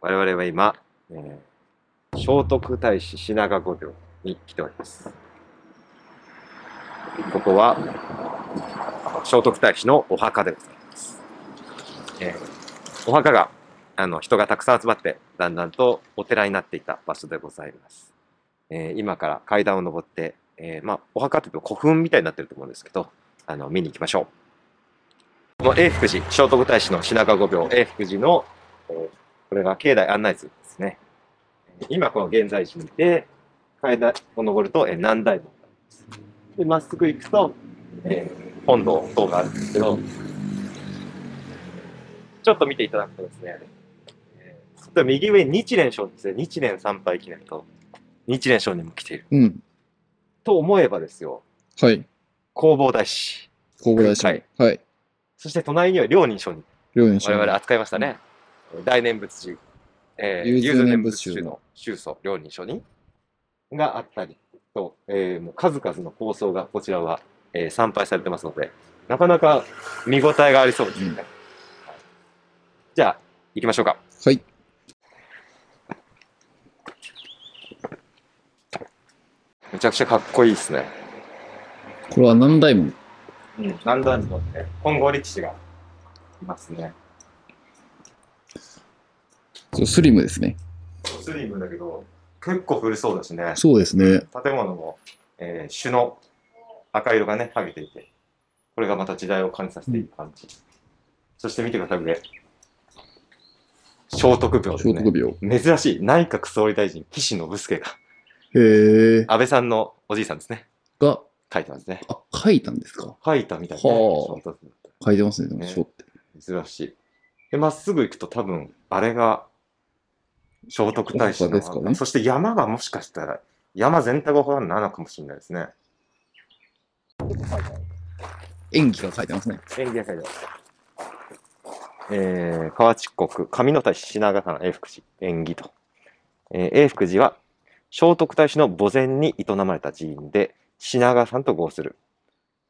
我々は今、えー、聖徳太子品川御廟に来ております。ここは、聖徳太子のお墓でございます。えーお墓が、あの、人がたくさん集まって、だんだんとお寺になっていた場所でございます。えー今から階段を登って、えーまあ、お墓っていうと古墳みたいになってると思うんですけど、あの、見に行きましょう。この永福寺、聖徳太子の品川御廟、永福寺の、えーこれが境内案内図ですね。えー今この現在地にいて、階段を登ると、えー南大門があります。で、まっすぐ行くと、えー本堂等があるんですけど、ちょっと見ていただくとですね、えー右上に日蓮聖ですね、日蓮参拝記念と、日蓮聖人も来ている。うん。と思えばですよ、はい。弘法大師。弘法大師。はい。はい。そして隣には両人聖人。両年我々扱いましたね。大念仏寺、えー、念念仏宗の仏宗祖、両人聖人があったりと、えー、もう数々の構想がこちらは、えー参拝されてますので、なかなか見応えがありそうですね。うんはいじゃあ、行きましょうか。はい。めちゃくちゃかっこいいですね。これは何代も。うん、何段にもね、本郷力士がいますね。そうスリムですね。スリムだけど、結構古そうだしね。そうですね。建物も、えー、朱の赤色がね、剥げていて、これがまた時代を感じさせている感じ。そして見てください、上。聖徳廟ですね。聖徳廟。珍しい。内閣総理大臣、岸信介が、へえ。安倍さんのおじいさんですね。が、書いてますね。あ、書いたんですか？書いたみたいな、ね。書いてますね、でもね書って。珍しい。で、まっすぐ行くと多分、あれが、聖徳太子の、ねそして山がもしかしたら、山全体がお墓なのかもしれないですね。演技が書いてますね。演技が書いてます。えー、河内国、上野太子品川の永福寺、縁起と。えー、永福寺は、聖徳太子の墓前に営まれた寺院で、品川さんと号する。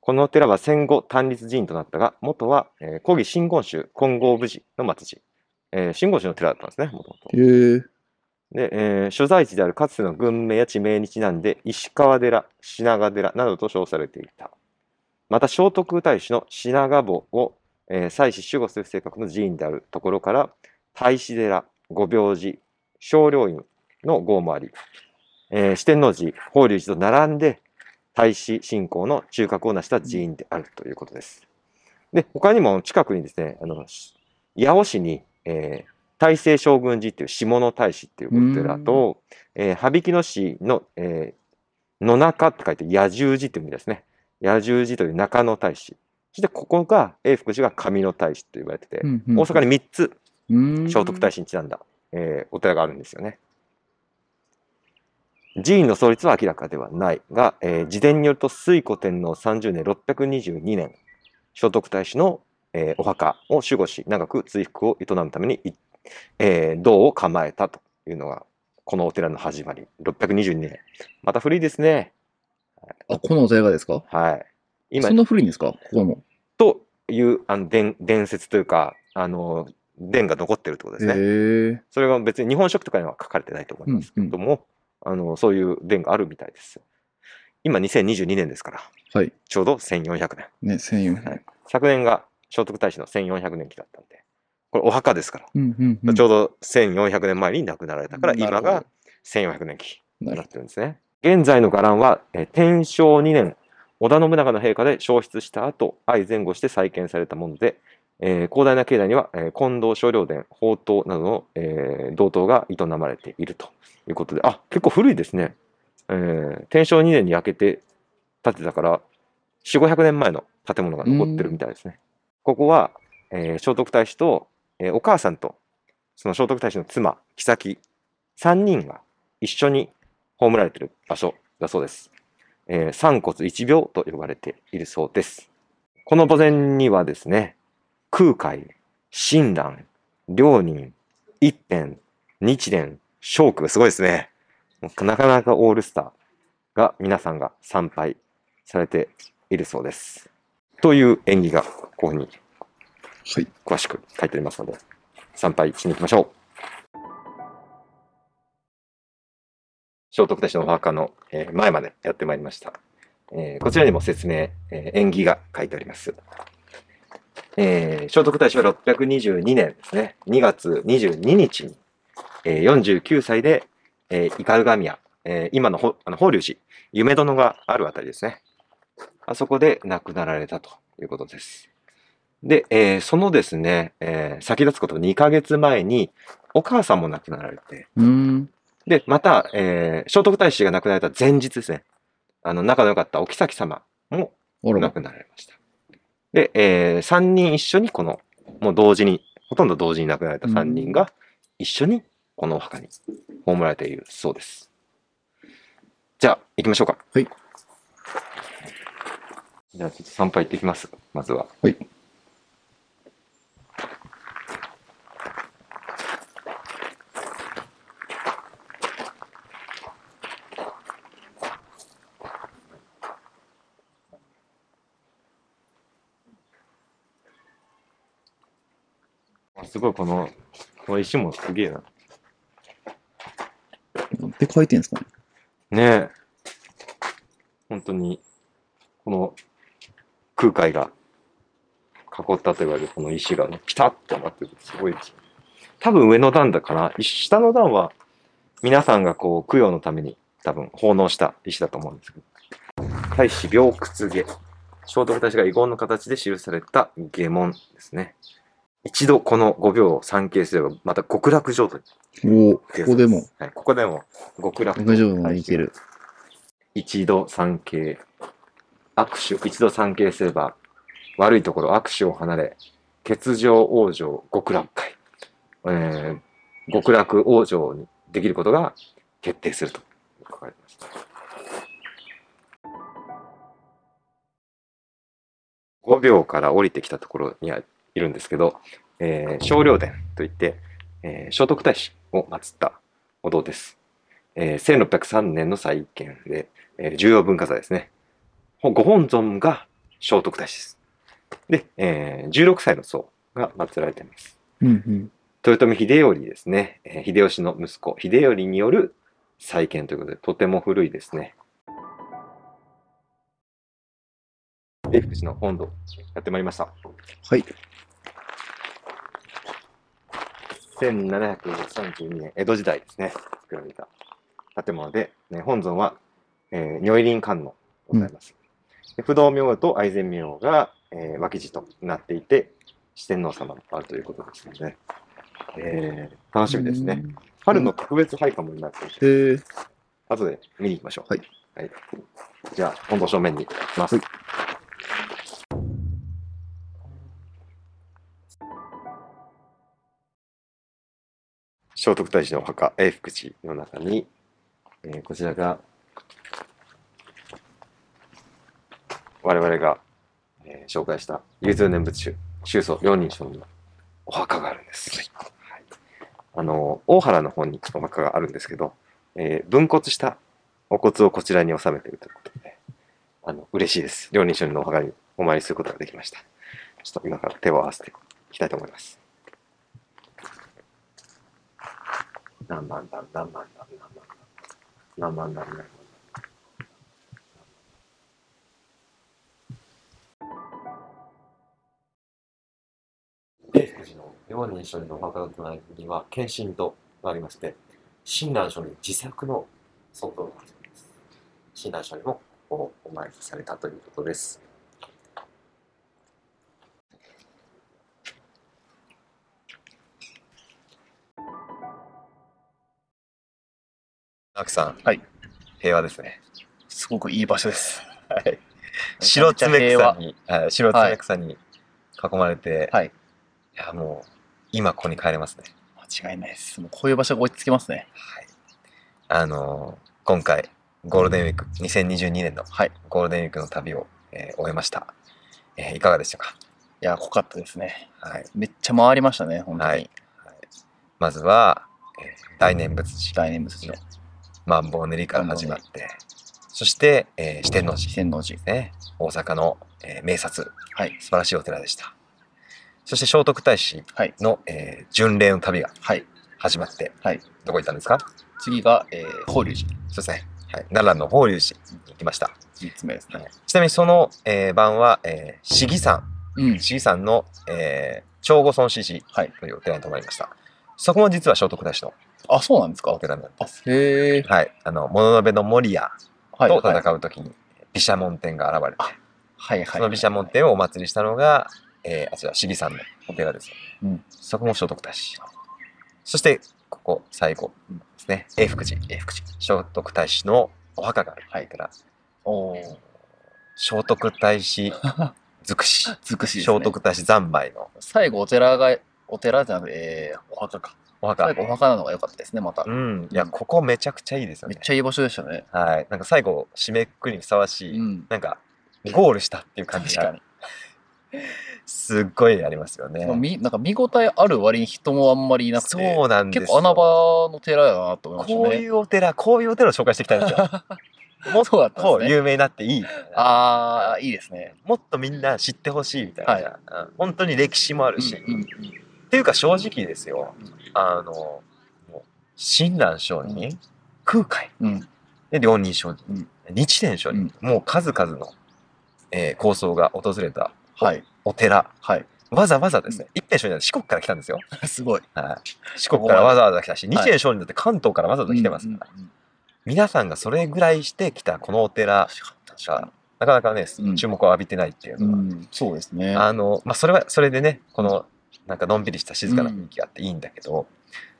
このお寺は戦後単立寺院となったが、元は、えー、古義真言宗金剛武寺の末寺。えー、真言宗の寺だったんですね、もともと。で、えー所在地であるかつての軍名や地名にちなんで、石川寺、品川寺などと称されていた。また、聖徳太子の品川墓を、えー祭祀守護する性格の寺院であるところから、太子寺、御廟寺、少陵院の号もあり、えー四天王寺、法隆寺と並んで、太子信仰の中核を成した寺院であるということです。で、他にも近くにですね、あの、八尾市に、えー大政将軍寺っていう下野太子っていうお寺と、えー、羽曳野市の、えー野中って書いて野獣寺っていう意味ですね。野獣寺という中野太子。そしてここが、永福寺が上野太子と言われてて、うんうん大阪に3つうん聖徳太子にちなんだ、えーお寺があるんですよね。寺院の創立は明らかではないが、えー自伝によると推古天皇30年622年、聖徳太子の、えーお墓を守護し、長く追福を営むために、いえー銅を構えたというのが、このお寺の始まり。622年。また古いですね。あ、このお寺がですか？はい。今そん、な古いんですか？ここも。というあの伝伝説というか、あの、伝が残ってるってことですね。それが別に日本書紀とかには書かれてないと思いますけども、あのそういう伝があるみたいです。今2022年ですから、はい。ちょうど1400年。ね、1400はい昨年が聖徳太子の1400年期だったんで、これお墓ですから、うんうんうんちょうど1400年前に亡くなられたから、今が1400年期になってるんですね。現在の伽藍は、え天正2年、織田信長の陛下で焼失した後、愛前後して再建されたもので、えー広大な境内には、えー近藤少陵殿、宝塔などの、えー銅塔が営まれているということで、あ結構古いですね。えー天正2年に焼けて建てたから、4、500年前の建物が残ってるみたいですね。ここは、えー聖徳太子と、えーお母さんと、その聖徳太子の妻、妃、3人が一緒に葬られている場所だそうです。えー三骨一病と呼ばれているそうです。この墓前にはですね、空海、親鸞、両人、一辺、日蓮、聖句がすごいですね。なかなかオールスターが皆さんが参拝されているそうです。という縁起がこういうふうに詳しく書いてありますので、はい、参拝しに行きましょう。聖徳太子のお墓の前までやってまいりました。え、こちらにも説明、えー、縁起が書いてあります。えー、聖徳太子は622年ですね、2月22日に、え、49歳で、え、イカルガミア、え、今のあの法隆寺、夢殿があるあたりですね、あそこで亡くなられたということです。で、えーそのですね、えー先立つこと2ヶ月前に、お母さんも亡くなられて。で、また、えー聖徳太子が亡くなられた前日ですね、あの、仲の良かったお妃様も亡くなられました。で、え3人一緒にこの、もう同時に、ほとんど同時に亡くなられた3人が一緒にこのお墓に葬られているそうです。じゃあ、行きましょうか。はい。じゃあ、ちょっと参拝行ってきます。まずは。はい。あすごい、この、この石もすげえな。なんで書いてんすかね。ねえ。本当に、空海が囲ったと言われるこの石がね、ピタッとなってて、すごいですよ。多分上の段だかな。下の段は、皆さんがこう、供養のために多分奉納した石だと思うんですけど。大使病屈下。聖徳太子が遺言の形で記された下門ですね。一度この5秒を参詣すれば、また極楽浄土におお、ここでも、はい、ここでも極楽大丈夫までいける。一度参詣握手一度参詣すれば悪いところ握手を離れ欠場往生極楽会、えー、極楽往生にできることが決定すると書かれてました5秒から降りてきたところにはいるんですけど、えー、少陵殿といって、えー聖徳太子を祀ったお堂です。えー1603年の再建で、えー重要文化財ですね。ほご本尊が聖徳太子です。で、えー16歳の僧が祀られています。うんうん。豊臣秀頼ですね、えー秀吉の息子、秀頼による再建ということで、とても古いですね。永福寺の本堂、やってまいりました。はい。1732年、江戸時代ですね、作られた建物で、ね、本尊は、えー、如意輪観音ございます。で不動明王と愛染明王が、えー、脇地となっていて、四天王様もあるということですので、えー、楽しみですね。春の特別拝観もになっていて、へえ。後で見に行きましょう。はい。はい、じゃあ、本堂正面に行きます。聖徳太子のお墓、永福寺の中に、えーこちらが、我々が、えー紹介した融通念仏宗、宗祖両人称のお墓があるんです。はいあの、大原の方にお墓があるんですけど、えー分骨したお骨をこちらに収めているということで、あの、嬉しいです。両人称のお墓にお参りすることができました。ちょっと今から手を合わせていきたいと思います。何万何何万何何万何万何何万永福寺の両人称のお墓の隣には献身堂がありまして、親鸞書に自作の尊像があるそうです。親鸞書にもおお参りされたということです。アクさん、はい。平和ですね。すごくいい場所です。はい。白爪草に、はい、白爪草に囲まれて、はい。いや、もう、今ここに帰れますね。間違いないです。もうこういう場所が落ち着きますね。はい。あのー今回、ゴールデンウィーク、2022年のはい。ゴールデンウィークの旅を、えー終えました。えーいかがでしたか？いや、濃かったですね。はい。めっちゃ回りましたね、本当に。はいまずは、えー大念仏寺、大念仏寺の万宝練りから始まって、そして、えー四天王寺四天王寺。ね、大阪の、えー名刹、はい。素晴らしいお寺でした。そして聖徳太子はい。の、えー巡礼の旅がはい。始まって、はいどこ行ったんですか？次が、えー、法隆寺。そうですね。はい。奈良の法隆寺に行きました。3つ目ですね。ちなみにその、えー晩は、えー、市議山、うん。市議山の、えー、長後村市寺はい。というお寺に泊まりました。そこも実は聖徳太子のあ、そうなんですか？お寺なんであ、へえ。はい。あの、物部の守屋はい。とはい戦うときに、毘沙門天が現れて、はいはい。その毘沙門天をお祭りしたのが、えー、あちら、市議山のお寺です、うんそこも聖徳太子。そして、ここ、最後ですね。永福寺。永福寺。聖徳太子のお墓があるはい寺。おー。聖徳太子尽くし。尽くしね聖徳太子三昧の最後、お寺が、お寺じゃなくて、えー、お墓か。お墓最。後、お墓なのが良かったですね、またう。ん。いや、ここめちゃくちゃいいですよねめっ。ちゃいい場所でしたね。はい。なんか最後、締めくくりにふさわしい、うん。なんか、ゴールしたっていう感じが確かに。すっごいありますよね。みなんか見応えある割に人もあんまりいなくて、そうなんですよ結構穴場の寺だなと思いましたね。こういうお寺、こういうお寺を紹介していきたいんですよ。もっ。と有名になっていい。ああ、いいですね。もっとみんな知ってほしいみたいな、はいうん本当に歴史もあるし、うんうんっていうか正直ですよ、あの、親鸞上人、空海、うん。で両人上人、うん日蓮上人、もう数々の、えー構想が訪れたはい。お寺、はい。わざわざですね、一辺上人は四国から来たんですよ。すごい。はい、四国からわざわざ来たし、日蓮上人だって関東からわざわざ来てますから、うんうんうん皆さんがそれぐらいしてきたこのお寺がかなかなかね、うん注目を浴びてないっていうに。のは、うん、そうですね。あの、まあ、それは、それでね、この、なんかのんびりした静かな雰囲気があっていいんだけど、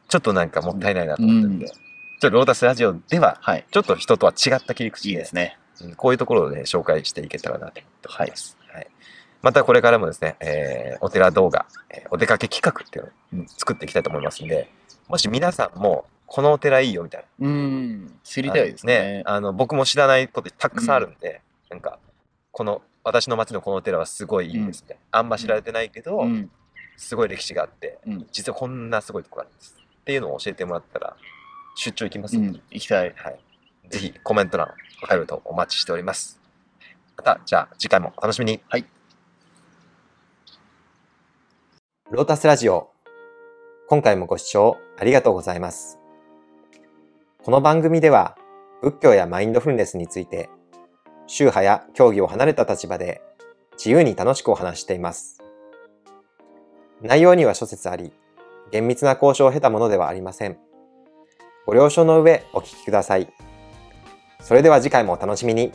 ちょっとなんかもったいないなと思ってるんで、うんちょっとロータスラジオでは、はい。ちょっと人とは違った切り口で、いいですね。うんこういうところをね、紹介していけたらなと思っております。はい。またこれからもですね、えーお寺動画、えーお出かけ企画っていうのをうん作っていきたいと思いますんで、もし皆さんも、このお寺いいよみたいな。うん。知りたいですね。あの僕も知らないことたくさんあるんで、なんか、この、私の町のこのお寺はすごいいいですね。あんま知られてないけど、うん。すごい歴史があって、うん。実はこんなすごいところがあるんです。っていうのを教えてもらったら、出張行きますで、うんん。行きたい。はい。ぜひコメント欄、お便りとお待ちしております。また、じゃあ次回もお楽しみに。はい。ロータスラジオ。今回もご視聴ありがとうございます。この番組では、仏教やマインドフルネスについて、宗派や教義を離れた立場で自由に楽しくお話しています。内容には諸説あり、厳密な交渉を経たものではありません。ご了承の上お聞きください。それでは次回もお楽しみに。